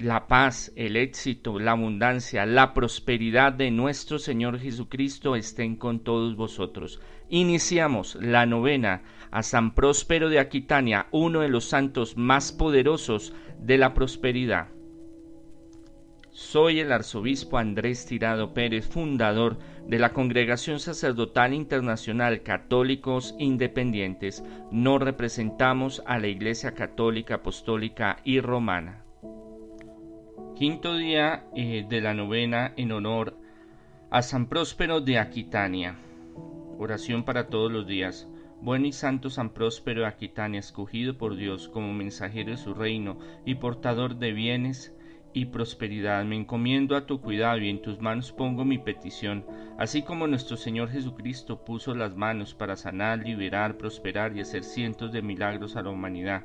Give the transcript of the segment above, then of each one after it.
la paz, el éxito, la abundancia, la prosperidad de nuestro Señor Jesucristo estén con todos vosotros. Iniciamos la novena a San Próspero de Aquitania, uno de los santos más poderosos de la prosperidad. Soy el arzobispo Andrés Tirado Pérez, fundador de la Congregación Sacerdotal Internacional Católicos Independientes. No representamos a la Iglesia Católica Apostólica y Romana. Quinto día eh, de la novena en honor a San Próspero de Aquitania. Oración para todos los días. Buen y santo San Próspero de Aquitania, escogido por Dios como mensajero de su reino y portador de bienes, y prosperidad. Me encomiendo a tu cuidado y en tus manos pongo mi petición, así como nuestro Señor Jesucristo puso las manos para sanar, liberar, prosperar y hacer cientos de milagros a la humanidad.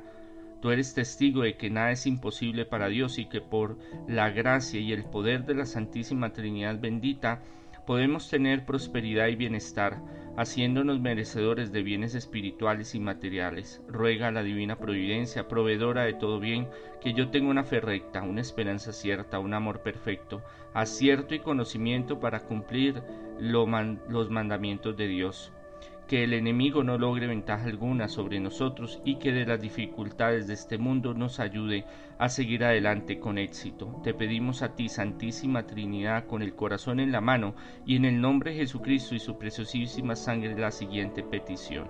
Tú eres testigo de que nada es imposible para Dios y que por la gracia y el poder de la Santísima Trinidad bendita podemos tener prosperidad y bienestar, haciéndonos merecedores de bienes espirituales y materiales. Ruega a la divina providencia, proveedora de todo bien, que yo tenga una fe recta, una esperanza cierta, un amor perfecto, acierto y conocimiento para cumplir los mandamientos de Dios que el enemigo no logre ventaja alguna sobre nosotros y que de las dificultades de este mundo nos ayude a seguir adelante con éxito. Te pedimos a ti, Santísima Trinidad, con el corazón en la mano y en el nombre de Jesucristo y su preciosísima sangre la siguiente petición.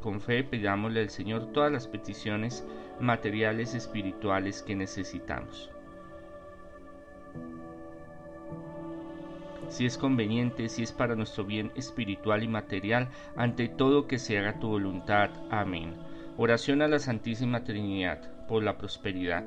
Con fe pidámosle al Señor todas las peticiones materiales y espirituales que necesitamos. Si es conveniente, si es para nuestro bien espiritual y material, ante todo que se haga tu voluntad. Amén. Oración a la Santísima Trinidad por la prosperidad.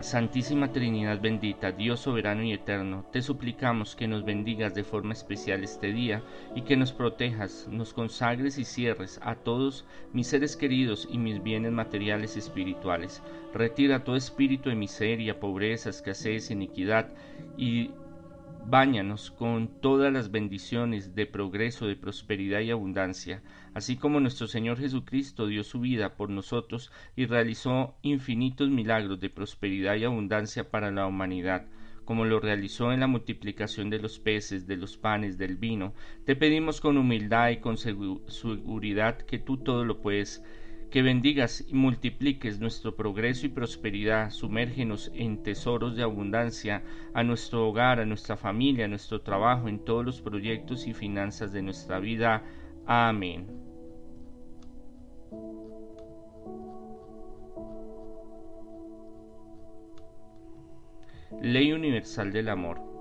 Santísima Trinidad bendita, Dios soberano y eterno, te suplicamos que nos bendigas de forma especial este día y que nos protejas, nos consagres y cierres a todos mis seres queridos y mis bienes materiales y espirituales. Retira todo espíritu de miseria, pobreza, escasez, iniquidad y Báñanos con todas las bendiciones de progreso, de prosperidad y abundancia, así como nuestro Señor Jesucristo dio su vida por nosotros y realizó infinitos milagros de prosperidad y abundancia para la humanidad, como lo realizó en la multiplicación de los peces, de los panes, del vino. Te pedimos con humildad y con seguridad que tú todo lo puedes que bendigas y multipliques nuestro progreso y prosperidad, sumérgenos en tesoros de abundancia a nuestro hogar, a nuestra familia, a nuestro trabajo, en todos los proyectos y finanzas de nuestra vida. Amén. Ley Universal del Amor.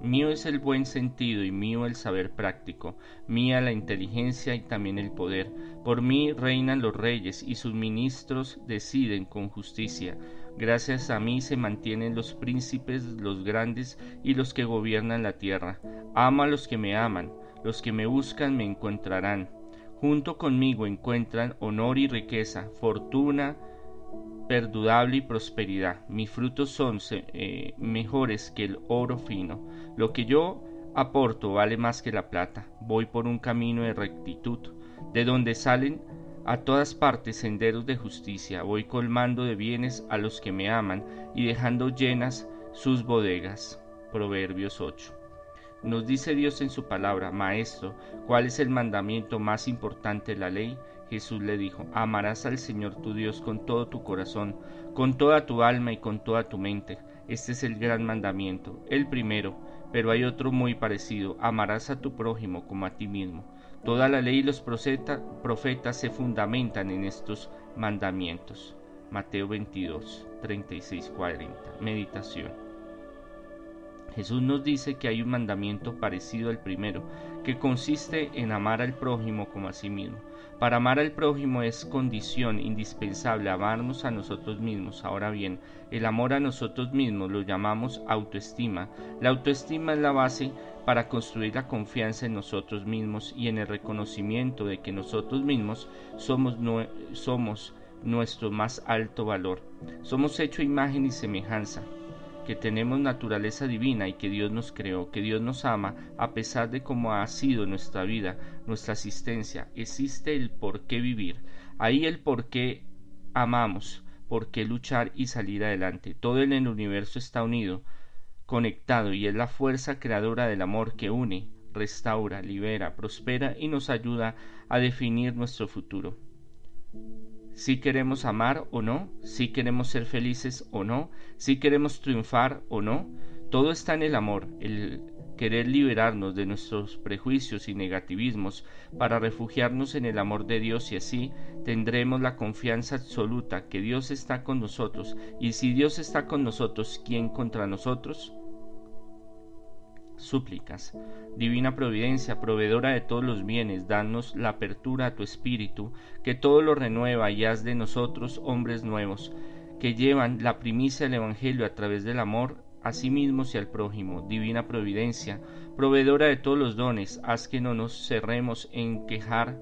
Mío es el buen sentido y mío el saber práctico, mía la inteligencia y también el poder. Por mí reinan los reyes y sus ministros deciden con justicia. Gracias a mí se mantienen los príncipes, los grandes y los que gobiernan la tierra. Amo a los que me aman, los que me buscan me encontrarán. Junto conmigo encuentran honor y riqueza, fortuna, perdurable y prosperidad. Mis frutos son eh, mejores que el oro fino. Lo que yo aporto vale más que la plata. Voy por un camino de rectitud, de donde salen a todas partes senderos de justicia. Voy colmando de bienes a los que me aman y dejando llenas sus bodegas. Proverbios 8. Nos dice Dios en su palabra, Maestro, ¿cuál es el mandamiento más importante de la ley? Jesús le dijo, amarás al Señor tu Dios con todo tu corazón, con toda tu alma y con toda tu mente. Este es el gran mandamiento, el primero, pero hay otro muy parecido, amarás a tu prójimo como a ti mismo. Toda la ley y los profetas se fundamentan en estos mandamientos. Mateo 22, 36, 40. Meditación. Jesús nos dice que hay un mandamiento parecido al primero, que consiste en amar al prójimo como a sí mismo. Para amar al prójimo es condición indispensable amarnos a nosotros mismos. Ahora bien, el amor a nosotros mismos lo llamamos autoestima. La autoestima es la base para construir la confianza en nosotros mismos y en el reconocimiento de que nosotros mismos somos, nuestro más alto valor. Somos hecho imagen y semejanza que tenemos naturaleza divina y que Dios nos creó, que Dios nos ama a pesar de cómo ha sido nuestra vida, nuestra existencia. Existe el por qué vivir. Ahí el por qué amamos, por qué luchar y salir adelante. Todo en el universo está unido, conectado y es la fuerza creadora del amor que une, restaura, libera, prospera y nos ayuda a definir nuestro futuro. Si queremos amar o no, si queremos ser felices o no, si queremos triunfar o no, todo está en el amor, el querer liberarnos de nuestros prejuicios y negativismos para refugiarnos en el amor de Dios y así tendremos la confianza absoluta que Dios está con nosotros y si Dios está con nosotros, ¿quién contra nosotros? Súplicas. Divina Providencia, proveedora de todos los bienes, danos la apertura a tu espíritu, que todo lo renueva y haz de nosotros hombres nuevos, que llevan la primicia del Evangelio a través del amor a sí mismos y al prójimo. Divina Providencia, proveedora de todos los dones, haz que no nos cerremos en quejar,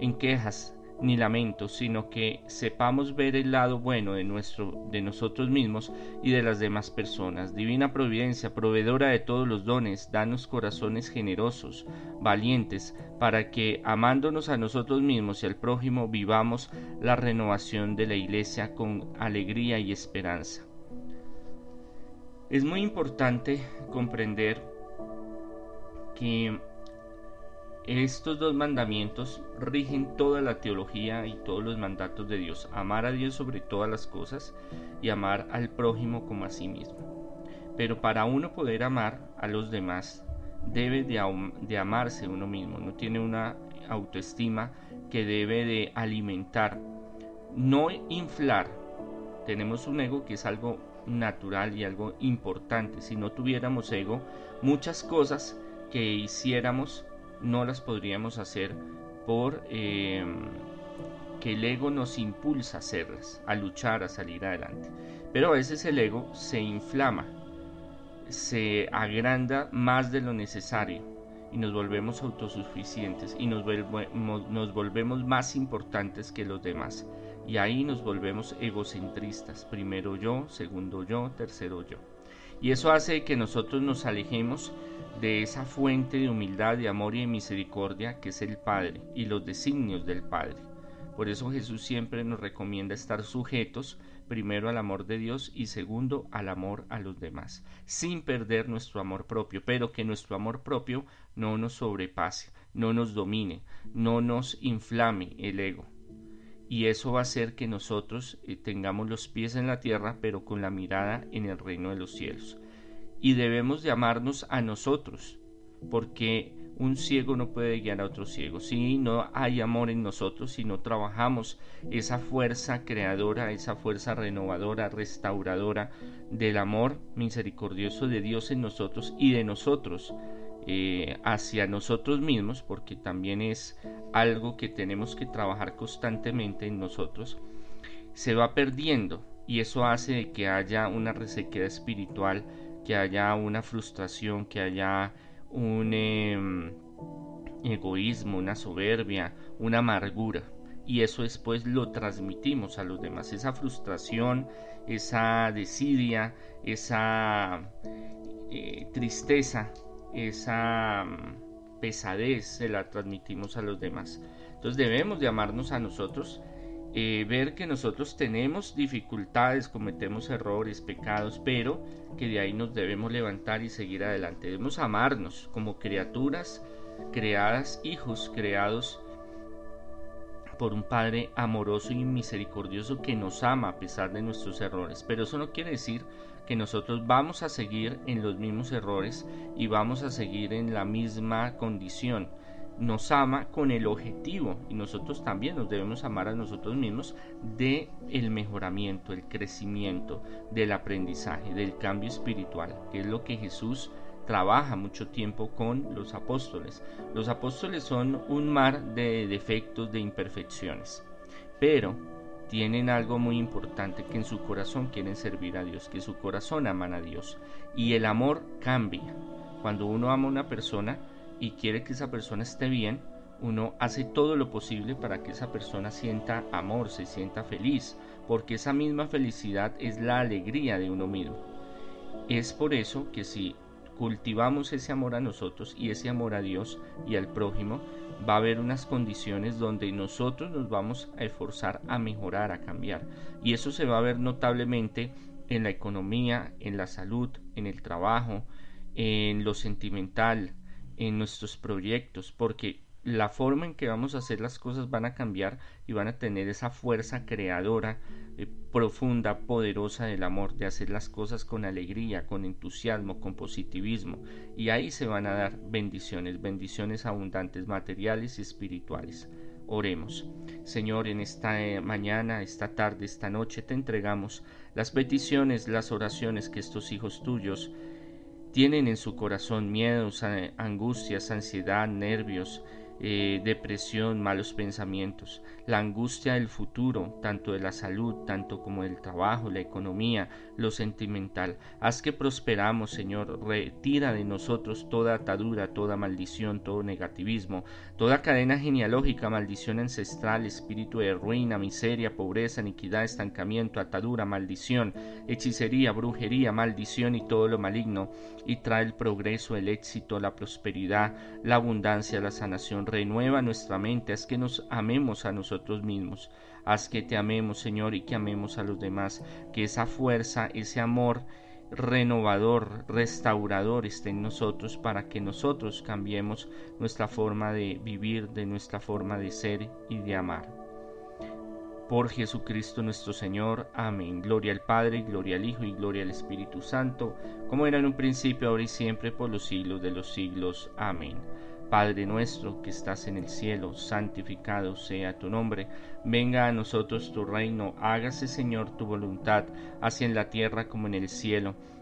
en quejas ni lamentos, sino que sepamos ver el lado bueno de nuestro de nosotros mismos y de las demás personas. Divina Providencia, proveedora de todos los dones, danos corazones generosos, valientes, para que amándonos a nosotros mismos y al prójimo vivamos la renovación de la Iglesia con alegría y esperanza. Es muy importante comprender que estos dos mandamientos rigen toda la teología y todos los mandatos de Dios. Amar a Dios sobre todas las cosas y amar al prójimo como a sí mismo. Pero para uno poder amar a los demás, debe de, amarse uno mismo. No tiene una autoestima que debe de alimentar, no inflar. Tenemos un ego que es algo natural y algo importante. Si no tuviéramos ego, muchas cosas que hiciéramos no las podríamos hacer por eh, que el ego nos impulsa a hacerlas, a luchar, a salir adelante. Pero a veces el ego se inflama, se agranda más de lo necesario y nos volvemos autosuficientes y nos, nos volvemos más importantes que los demás. Y ahí nos volvemos egocentristas. Primero yo, segundo yo, tercero yo. Y eso hace que nosotros nos alejemos de esa fuente de humildad, de amor y de misericordia que es el Padre y los designios del Padre. Por eso Jesús siempre nos recomienda estar sujetos primero al amor de Dios y segundo al amor a los demás, sin perder nuestro amor propio, pero que nuestro amor propio no nos sobrepase, no nos domine, no nos inflame el ego y eso va a hacer que nosotros eh, tengamos los pies en la tierra pero con la mirada en el reino de los cielos. Y debemos llamarnos a nosotros, porque un ciego no puede guiar a otro ciego. Si no hay amor en nosotros, si no trabajamos esa fuerza creadora, esa fuerza renovadora, restauradora del amor misericordioso de Dios en nosotros y de nosotros eh, hacia nosotros mismos, porque también es algo que tenemos que trabajar constantemente en nosotros, se va perdiendo y eso hace que haya una resequedad espiritual, que haya una frustración, que haya un em, egoísmo, una soberbia, una amargura. Y eso después lo transmitimos a los demás. Esa frustración, esa desidia, esa eh, tristeza esa mm, pesadez se la transmitimos a los demás. Entonces debemos de amarnos a nosotros, eh, ver que nosotros tenemos dificultades, cometemos errores, pecados, pero que de ahí nos debemos levantar y seguir adelante. Debemos amarnos como criaturas creadas, hijos creados por un Padre amoroso y misericordioso que nos ama a pesar de nuestros errores. Pero eso no quiere decir que nosotros vamos a seguir en los mismos errores y vamos a seguir en la misma condición. Nos ama con el objetivo y nosotros también nos debemos amar a nosotros mismos de el mejoramiento, el crecimiento, del aprendizaje, del cambio espiritual, que es lo que Jesús trabaja mucho tiempo con los apóstoles. Los apóstoles son un mar de defectos, de imperfecciones, pero tienen algo muy importante, que en su corazón quieren servir a Dios, que su corazón aman a Dios. Y el amor cambia. Cuando uno ama a una persona y quiere que esa persona esté bien, uno hace todo lo posible para que esa persona sienta amor, se sienta feliz, porque esa misma felicidad es la alegría de uno mismo. Es por eso que si cultivamos ese amor a nosotros y ese amor a Dios y al prójimo, va a haber unas condiciones donde nosotros nos vamos a esforzar a mejorar, a cambiar. Y eso se va a ver notablemente en la economía, en la salud, en el trabajo, en lo sentimental, en nuestros proyectos, porque la forma en que vamos a hacer las cosas van a cambiar y van a tener esa fuerza creadora eh, profunda, poderosa del amor, de hacer las cosas con alegría, con entusiasmo, con positivismo. Y ahí se van a dar bendiciones, bendiciones abundantes materiales y espirituales. Oremos. Señor, en esta eh, mañana, esta tarde, esta noche te entregamos las peticiones, las oraciones que estos hijos tuyos tienen en su corazón, miedos, angustias, ansiedad, nervios, eh, depresión, malos pensamientos, la angustia del futuro, tanto de la salud, tanto como del trabajo, la economía, lo sentimental. Haz que prosperamos, Señor. Retira de nosotros toda atadura, toda maldición, todo negativismo, toda cadena genealógica, maldición ancestral, espíritu de ruina, miseria, pobreza, iniquidad, estancamiento, atadura, maldición, hechicería, brujería, maldición y todo lo maligno. Y trae el progreso, el éxito, la prosperidad, la abundancia, la sanación renueva nuestra mente, haz que nos amemos a nosotros mismos, haz que te amemos, Señor, y que amemos a los demás, que esa fuerza, ese amor renovador, restaurador esté en nosotros para que nosotros cambiemos nuestra forma de vivir, de nuestra forma de ser y de amar. Por Jesucristo nuestro Señor. Amén. Gloria al Padre, gloria al Hijo y gloria al Espíritu Santo, como era en un principio, ahora y siempre, por los siglos de los siglos. Amén. Padre nuestro que estás en el cielo, santificado sea tu nombre, venga a nosotros tu reino, hágase Señor tu voluntad, así en la tierra como en el cielo.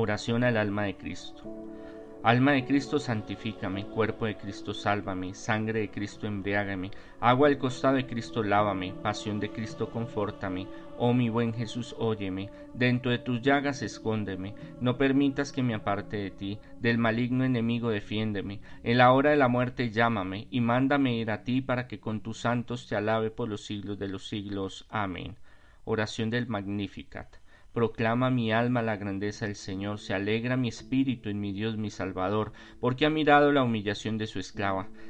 Oración al alma de Cristo. Alma de Cristo, santifícame, cuerpo de Cristo, sálvame, sangre de Cristo, embriágame, agua al costado de Cristo, lávame, pasión de Cristo, confórtame, oh mi buen Jesús, óyeme, dentro de tus llagas escóndeme, no permitas que me aparte de ti, del maligno enemigo defiéndeme, en la hora de la muerte llámame, y mándame ir a ti para que con tus santos te alabe por los siglos de los siglos. Amén. Oración del Magnificat. Proclama mi alma la grandeza del Señor, se alegra mi espíritu en mi Dios mi Salvador, porque ha mirado la humillación de su esclava.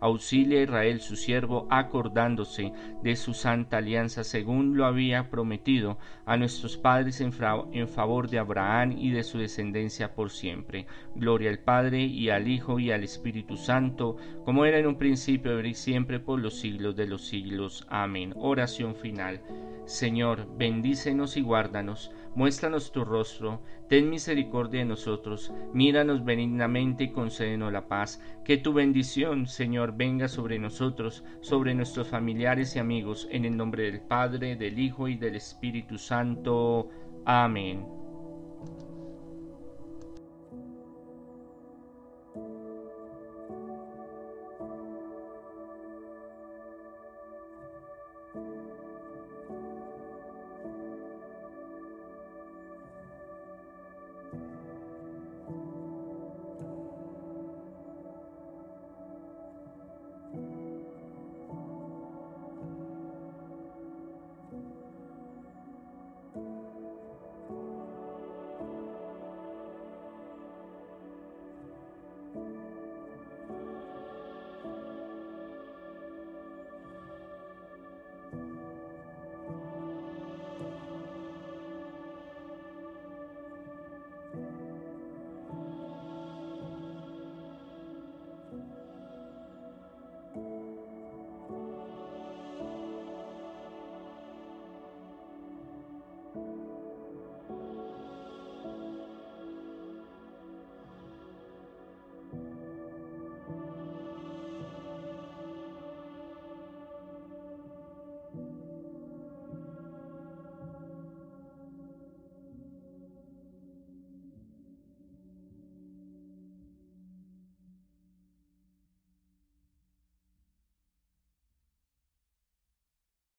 auxilia a Israel su siervo, acordándose de su santa alianza según lo había prometido a nuestros padres en, favor de Abraham y de su descendencia por siempre. Gloria al Padre y al Hijo y al Espíritu Santo, como era en un principio, ahora y siempre, por los siglos de los siglos. Amén. Oración final. Señor, bendícenos y guárdanos Muéstranos tu rostro, ten misericordia de nosotros, míranos benignamente y concédenos la paz. Que tu bendición, Señor, venga sobre nosotros, sobre nuestros familiares y amigos, en el nombre del Padre, del Hijo y del Espíritu Santo. Amén.